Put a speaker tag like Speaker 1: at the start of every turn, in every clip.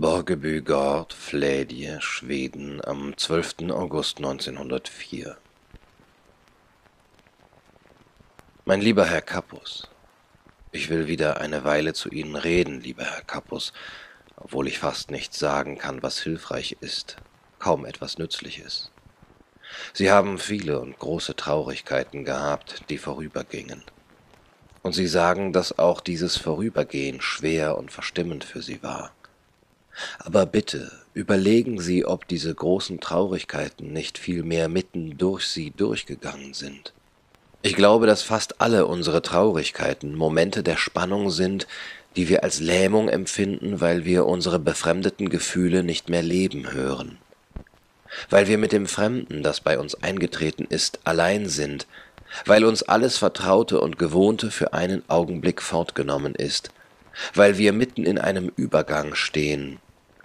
Speaker 1: Borgebygård, Flädje, Schweden am 12. August 1904 Mein lieber Herr Kappus, ich will wieder eine Weile zu Ihnen reden, lieber Herr Kappus, obwohl ich fast nichts sagen kann, was hilfreich ist, kaum etwas Nützliches. Sie haben viele und große Traurigkeiten gehabt, die vorübergingen. Und Sie sagen, dass auch dieses Vorübergehen schwer und verstimmend für Sie war. Aber bitte überlegen Sie, ob diese großen Traurigkeiten nicht vielmehr mitten durch Sie durchgegangen sind. Ich glaube, dass fast alle unsere Traurigkeiten Momente der Spannung sind, die wir als Lähmung empfinden, weil wir unsere befremdeten Gefühle nicht mehr leben hören. Weil wir mit dem Fremden, das bei uns eingetreten ist, allein sind, weil uns alles Vertraute und Gewohnte für einen Augenblick fortgenommen ist, weil wir mitten in einem Übergang stehen,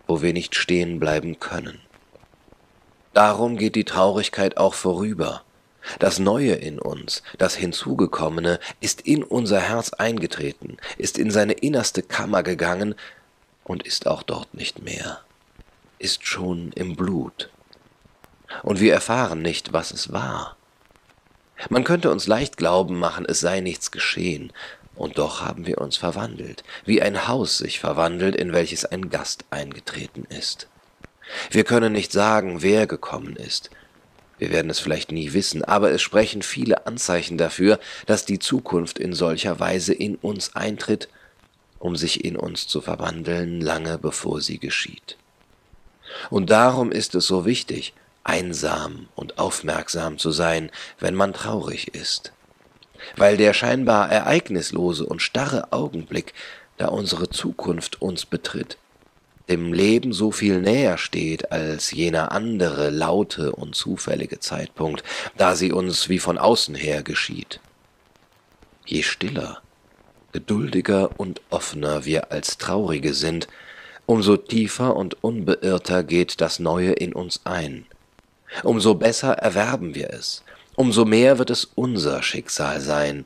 Speaker 1: wo wir nicht stehen bleiben können. Darum geht die Traurigkeit auch vorüber. Das Neue in uns, das Hinzugekommene, ist in unser Herz eingetreten, ist in seine innerste Kammer gegangen und ist auch dort nicht mehr, ist schon im Blut. Und wir erfahren nicht, was es war. Man könnte uns leicht glauben machen, es sei nichts geschehen, und doch haben wir uns verwandelt, wie ein Haus sich verwandelt, in welches ein Gast eingetreten ist. Wir können nicht sagen, wer gekommen ist. Wir werden es vielleicht nie wissen, aber es sprechen viele Anzeichen dafür, dass die Zukunft in solcher Weise in uns eintritt, um sich in uns zu verwandeln, lange bevor sie geschieht. Und darum ist es so wichtig, einsam und aufmerksam zu sein, wenn man traurig ist weil der scheinbar ereignislose und starre Augenblick, da unsere Zukunft uns betritt, dem Leben so viel näher steht als jener andere laute und zufällige Zeitpunkt, da sie uns wie von außen her geschieht. Je stiller, geduldiger und offener wir als Traurige sind, umso tiefer und unbeirrter geht das Neue in uns ein, umso besser erwerben wir es, umso mehr wird es unser Schicksal sein,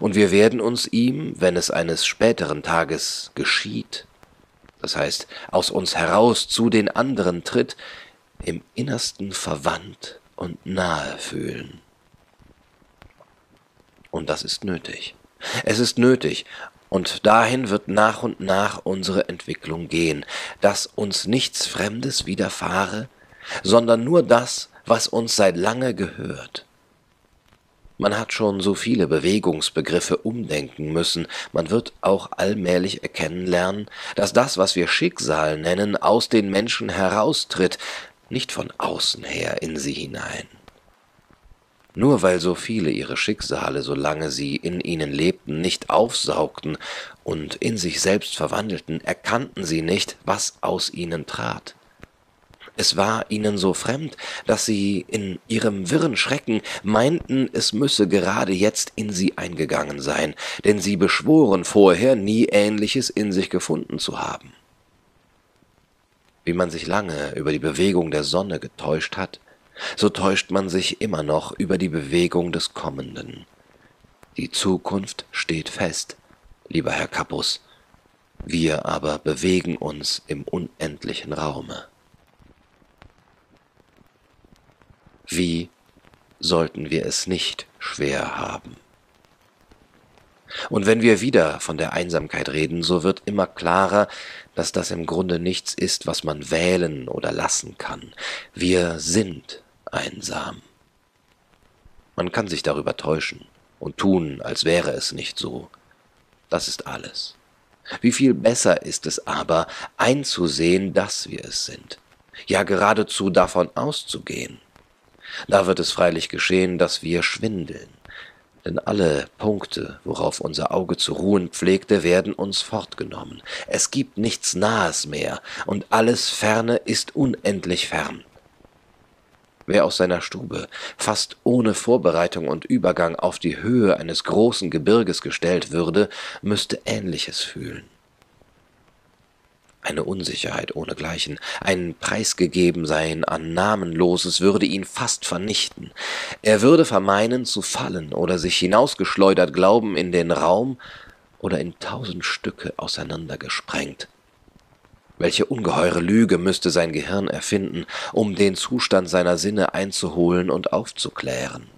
Speaker 1: und wir werden uns ihm, wenn es eines späteren Tages geschieht, das heißt aus uns heraus zu den anderen tritt, im Innersten verwandt und nahe fühlen. Und das ist nötig. Es ist nötig, und dahin wird nach und nach unsere Entwicklung gehen, dass uns nichts Fremdes widerfahre, sondern nur das, was uns seit lange gehört. Man hat schon so viele Bewegungsbegriffe umdenken müssen, man wird auch allmählich erkennen lernen, dass das, was wir Schicksal nennen, aus den Menschen heraustritt, nicht von außen her in sie hinein. Nur weil so viele ihre Schicksale, solange sie in ihnen lebten, nicht aufsaugten und in sich selbst verwandelten, erkannten sie nicht, was aus ihnen trat. Es war ihnen so fremd, dass sie in ihrem wirren Schrecken meinten, es müsse gerade jetzt in sie eingegangen sein, denn sie beschworen vorher nie Ähnliches in sich gefunden zu haben. Wie man sich lange über die Bewegung der Sonne getäuscht hat, so täuscht man sich immer noch über die Bewegung des Kommenden. Die Zukunft steht fest, lieber Herr Kappus, wir aber bewegen uns im unendlichen Raume. Wie sollten wir es nicht schwer haben? Und wenn wir wieder von der Einsamkeit reden, so wird immer klarer, dass das im Grunde nichts ist, was man wählen oder lassen kann. Wir sind einsam. Man kann sich darüber täuschen und tun, als wäre es nicht so. Das ist alles. Wie viel besser ist es aber, einzusehen, dass wir es sind, ja geradezu davon auszugehen. Da wird es freilich geschehen, dass wir schwindeln, denn alle Punkte, worauf unser Auge zu ruhen pflegte, werden uns fortgenommen. Es gibt nichts Nahes mehr, und alles Ferne ist unendlich fern. Wer aus seiner Stube, fast ohne Vorbereitung und Übergang auf die Höhe eines großen Gebirges gestellt würde, müsste Ähnliches fühlen eine Unsicherheit ohnegleichen, ein Preisgegebensein an Namenloses würde ihn fast vernichten. Er würde vermeinen zu fallen oder sich hinausgeschleudert glauben in den Raum oder in tausend Stücke auseinandergesprengt. Welche ungeheure Lüge müsste sein Gehirn erfinden, um den Zustand seiner Sinne einzuholen und aufzuklären.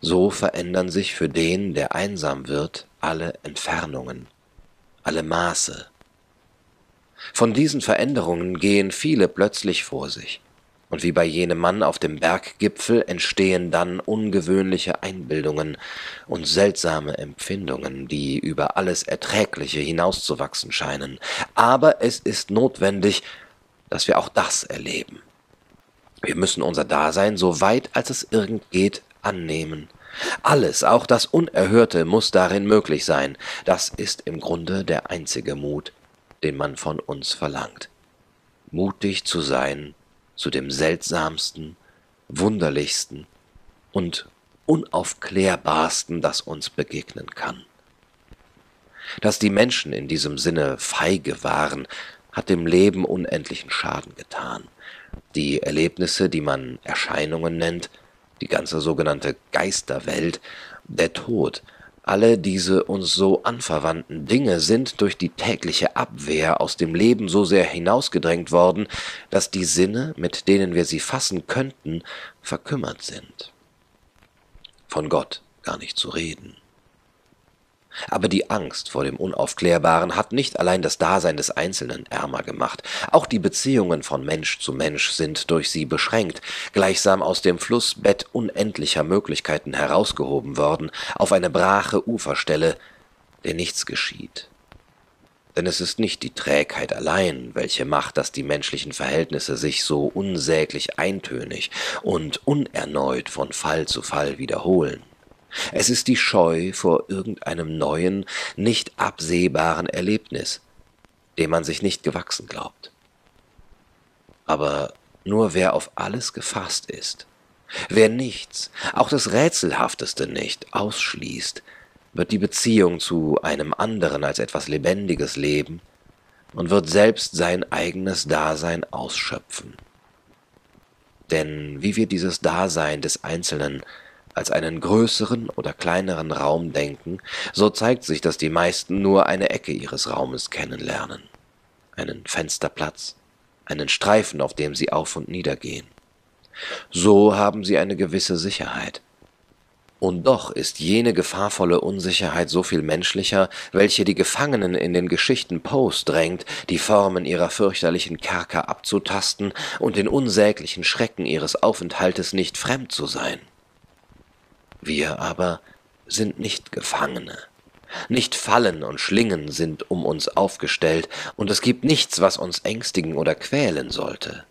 Speaker 1: So verändern sich für den, der einsam wird, alle Entfernungen, alle Maße. Von diesen Veränderungen gehen viele plötzlich vor sich. Und wie bei jenem Mann auf dem Berggipfel entstehen dann ungewöhnliche Einbildungen und seltsame Empfindungen, die über alles Erträgliche hinauszuwachsen scheinen. Aber es ist notwendig, dass wir auch das erleben. Wir müssen unser Dasein so weit als es irgend geht annehmen. Alles, auch das Unerhörte, muss darin möglich sein. Das ist im Grunde der einzige Mut, den man von uns verlangt. Mutig zu sein, zu dem seltsamsten, wunderlichsten und unaufklärbarsten, das uns begegnen kann. Dass die Menschen in diesem Sinne feige waren, hat dem Leben unendlichen Schaden getan. Die Erlebnisse, die man Erscheinungen nennt, die ganze sogenannte Geisterwelt, der Tod, alle diese uns so anverwandten Dinge sind durch die tägliche Abwehr aus dem Leben so sehr hinausgedrängt worden, dass die Sinne, mit denen wir sie fassen könnten, verkümmert sind. Von Gott gar nicht zu reden. Aber die Angst vor dem Unaufklärbaren hat nicht allein das Dasein des Einzelnen ärmer gemacht, auch die Beziehungen von Mensch zu Mensch sind durch sie beschränkt, gleichsam aus dem Flussbett unendlicher Möglichkeiten herausgehoben worden, auf eine brache Uferstelle, der nichts geschieht. Denn es ist nicht die Trägheit allein, welche macht, dass die menschlichen Verhältnisse sich so unsäglich eintönig und unerneut von Fall zu Fall wiederholen. Es ist die Scheu vor irgendeinem neuen, nicht absehbaren Erlebnis, dem man sich nicht gewachsen glaubt. Aber nur wer auf alles gefasst ist, wer nichts, auch das Rätselhafteste nicht, ausschließt, wird die Beziehung zu einem anderen als etwas Lebendiges leben und wird selbst sein eigenes Dasein ausschöpfen. Denn wie wir dieses Dasein des Einzelnen als einen größeren oder kleineren Raum denken, so zeigt sich, dass die meisten nur eine Ecke ihres Raumes kennenlernen, einen Fensterplatz, einen Streifen, auf dem sie auf und nieder gehen. So haben sie eine gewisse Sicherheit. Und doch ist jene gefahrvolle Unsicherheit so viel menschlicher, welche die Gefangenen in den Geschichten Poes drängt, die Formen ihrer fürchterlichen Kerker abzutasten und den unsäglichen Schrecken ihres Aufenthaltes nicht fremd zu sein. Wir aber sind nicht Gefangene. Nicht Fallen und Schlingen sind um uns aufgestellt, und es gibt nichts, was uns ängstigen oder quälen sollte.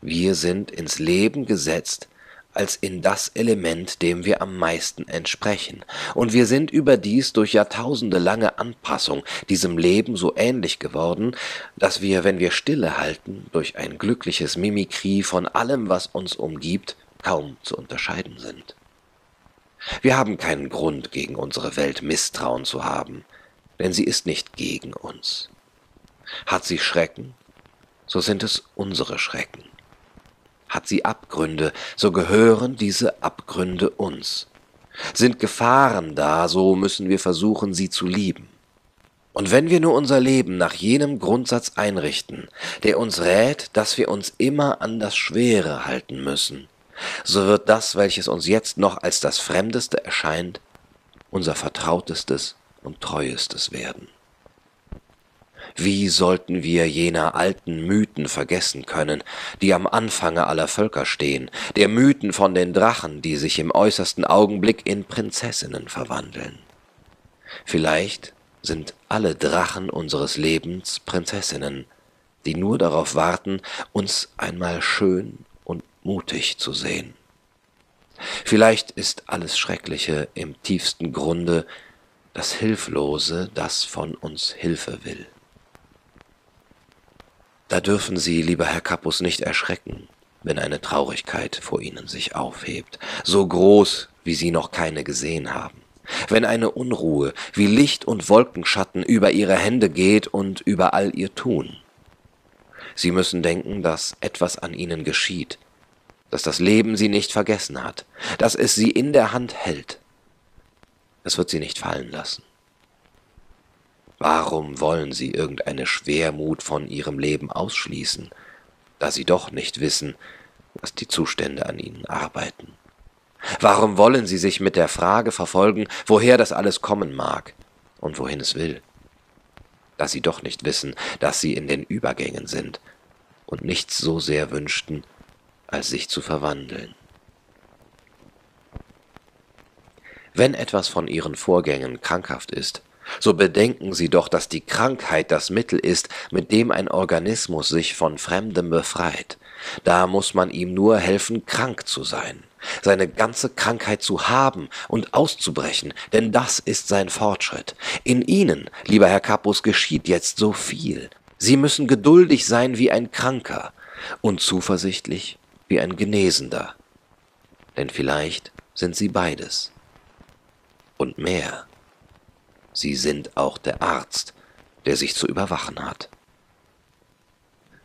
Speaker 1: Wir sind ins Leben gesetzt als in das Element, dem wir am meisten entsprechen, und wir sind überdies durch Jahrtausende lange Anpassung diesem Leben so ähnlich geworden, dass wir, wenn wir stille halten, durch ein glückliches Mimikrie von allem, was uns umgibt, kaum zu unterscheiden sind. Wir haben keinen Grund, gegen unsere Welt Misstrauen zu haben, denn sie ist nicht gegen uns. Hat sie Schrecken, so sind es unsere Schrecken. Hat sie Abgründe, so gehören diese Abgründe uns. Sind Gefahren da, so müssen wir versuchen, sie zu lieben. Und wenn wir nur unser Leben nach jenem Grundsatz einrichten, der uns rät, dass wir uns immer an das Schwere halten müssen, so wird das, welches uns jetzt noch als das Fremdeste erscheint, unser Vertrautestes und Treuestes werden. Wie sollten wir jener alten Mythen vergessen können, die am Anfange aller Völker stehen, der Mythen von den Drachen, die sich im äußersten Augenblick in Prinzessinnen verwandeln? Vielleicht sind alle Drachen unseres Lebens Prinzessinnen, die nur darauf warten, uns einmal schön mutig zu sehen. Vielleicht ist alles Schreckliche im tiefsten Grunde das Hilflose, das von uns Hilfe will. Da dürfen Sie, lieber Herr Kappus, nicht erschrecken, wenn eine Traurigkeit vor Ihnen sich aufhebt, so groß, wie Sie noch keine gesehen haben, wenn eine Unruhe wie Licht und Wolkenschatten über Ihre Hände geht und über all Ihr Tun. Sie müssen denken, dass etwas an Ihnen geschieht, dass das Leben sie nicht vergessen hat, dass es sie in der Hand hält. Es wird sie nicht fallen lassen. Warum wollen Sie irgendeine Schwermut von Ihrem Leben ausschließen, da Sie doch nicht wissen, was die Zustände an Ihnen arbeiten? Warum wollen Sie sich mit der Frage verfolgen, woher das alles kommen mag und wohin es will? Da Sie doch nicht wissen, dass Sie in den Übergängen sind und nichts so sehr wünschten, als sich zu verwandeln. Wenn etwas von Ihren Vorgängen krankhaft ist, so bedenken Sie doch, dass die Krankheit das Mittel ist, mit dem ein Organismus sich von Fremdem befreit. Da muss man ihm nur helfen, krank zu sein, seine ganze Krankheit zu haben und auszubrechen, denn das ist sein Fortschritt. In Ihnen, lieber Herr Kapus, geschieht jetzt so viel. Sie müssen geduldig sein wie ein Kranker und zuversichtlich wie ein Genesender. Denn vielleicht sind Sie beides. Und mehr. Sie sind auch der Arzt, der sich zu überwachen hat.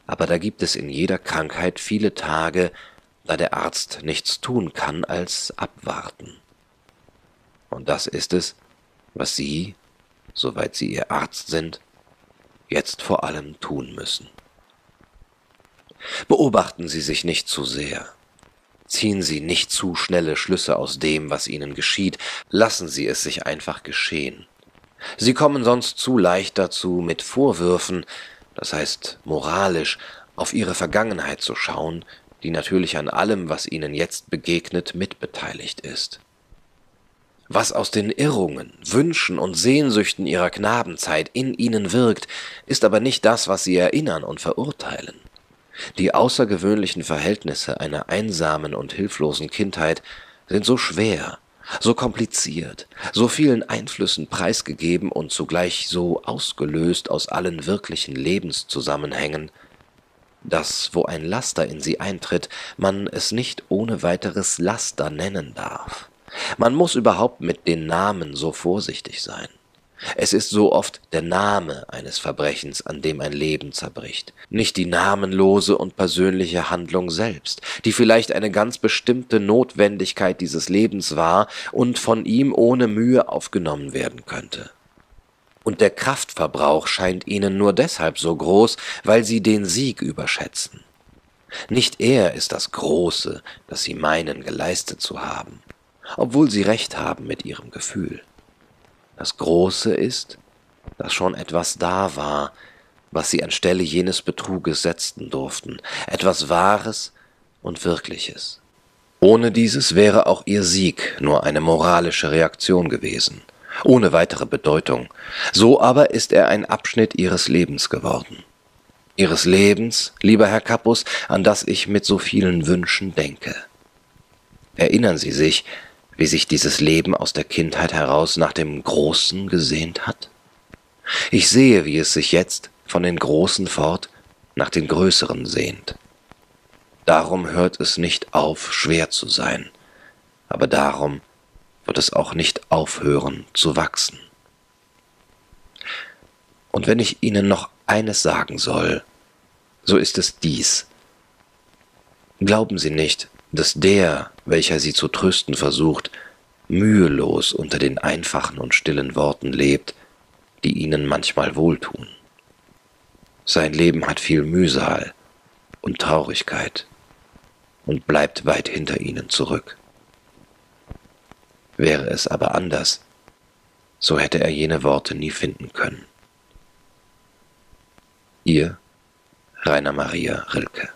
Speaker 1: Aber da gibt es in jeder Krankheit viele Tage, da der Arzt nichts tun kann als abwarten. Und das ist es, was Sie, soweit Sie Ihr Arzt sind, jetzt vor allem tun müssen. Beobachten Sie sich nicht zu sehr. Ziehen Sie nicht zu schnelle Schlüsse aus dem, was Ihnen geschieht, lassen Sie es sich einfach geschehen. Sie kommen sonst zu leicht dazu, mit Vorwürfen, das heißt moralisch, auf Ihre Vergangenheit zu schauen, die natürlich an allem, was Ihnen jetzt begegnet, mitbeteiligt ist. Was aus den Irrungen, Wünschen und Sehnsüchten Ihrer Knabenzeit in Ihnen wirkt, ist aber nicht das, was Sie erinnern und verurteilen. Die außergewöhnlichen Verhältnisse einer einsamen und hilflosen Kindheit sind so schwer, so kompliziert, so vielen Einflüssen preisgegeben und zugleich so ausgelöst aus allen wirklichen Lebenszusammenhängen, dass, wo ein Laster in sie eintritt, man es nicht ohne weiteres Laster nennen darf. Man muss überhaupt mit den Namen so vorsichtig sein. Es ist so oft der Name eines Verbrechens, an dem ein Leben zerbricht, nicht die namenlose und persönliche Handlung selbst, die vielleicht eine ganz bestimmte Notwendigkeit dieses Lebens war und von ihm ohne Mühe aufgenommen werden könnte. Und der Kraftverbrauch scheint ihnen nur deshalb so groß, weil sie den Sieg überschätzen. Nicht er ist das Große, das sie meinen geleistet zu haben, obwohl sie recht haben mit ihrem Gefühl. Das Große ist, dass schon etwas da war, was sie anstelle jenes Betruges setzen durften, etwas Wahres und Wirkliches. Ohne dieses wäre auch ihr Sieg nur eine moralische Reaktion gewesen, ohne weitere Bedeutung. So aber ist er ein Abschnitt ihres Lebens geworden. Ihres Lebens, lieber Herr Kappus, an das ich mit so vielen Wünschen denke. Erinnern Sie sich, wie sich dieses Leben aus der Kindheit heraus nach dem Großen gesehnt hat? Ich sehe, wie es sich jetzt von den Großen fort nach den Größeren sehnt. Darum hört es nicht auf, schwer zu sein, aber darum wird es auch nicht aufhören zu wachsen. Und wenn ich Ihnen noch eines sagen soll, so ist es dies. Glauben Sie nicht, dass der, welcher sie zu trösten versucht, mühelos unter den einfachen und stillen Worten lebt, die ihnen manchmal wohltun. Sein Leben hat viel Mühsal und Traurigkeit und bleibt weit hinter ihnen zurück. Wäre es aber anders, so hätte er jene Worte nie finden können. Ihr Rainer Maria Rilke